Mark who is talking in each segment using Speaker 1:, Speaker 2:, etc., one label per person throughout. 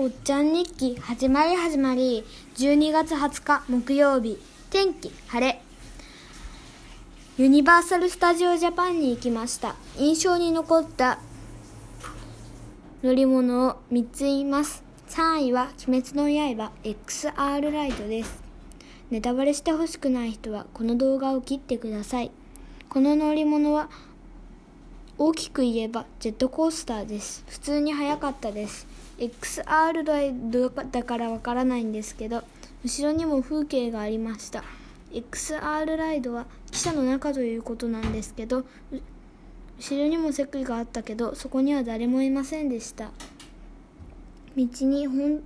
Speaker 1: おっちゃん日記始まり始まり12月20日木曜日。天気晴れ。ユニバーサル・スタジオ・ジャパンに行きました。印象に残った乗り物を3つ言います。3位は鬼滅の刃 XR ライトです。ネタバレしてほしくない人はこの動画を切ってください。この乗り物は大きく言えばジェットコースターです。普通に速かったです。XR ライドだからわからないんですけど後ろにも風景がありました。XR ライドは汽車の中ということなんですけど後ろにも席があったけどそこには誰もいませんでした。道にほん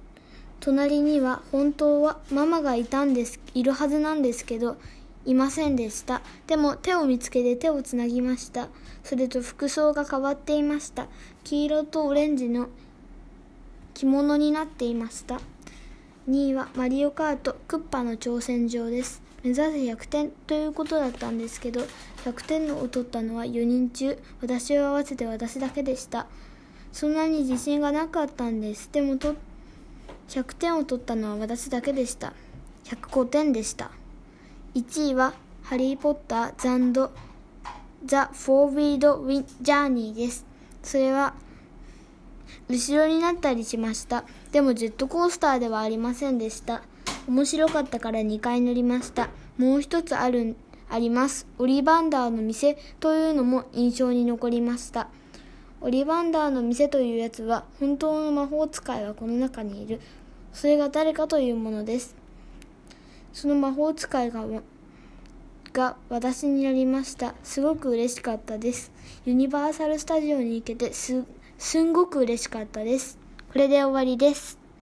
Speaker 1: 隣には本当はママがいたんですいるはずなんですけどいませんでした。でも手を見つけて手をつなぎました。それと服装が変わっていました。黄色とオレンジの着物になっていました。2位はマリオカートクッパの挑戦状です。目指せ100点ということだったんですけど100点を取ったのは4人中。私を合わせて私だけでした。そんなに自信がなかったんです。でもと100点を取ったのは私だけでした。105点でした。1位は「ハリー・ポッター・ザンド・ザ・フォー・ウィード・ウィン・ジャーニー」です。それは後ろになったりしました。でもジェットコースターではありませんでした。面白かったから2回乗りました。もう一つあるあります。オリバンダーの店というのも印象に残りました。オリバンダーの店というやつは本当の魔法使いはこの中にいる。それが誰かというものです。その魔法使いがが私になりました。すごく嬉しかったです。ユニバーサル・スタジオに行けてすすんごく嬉しかったです。これで終わりです。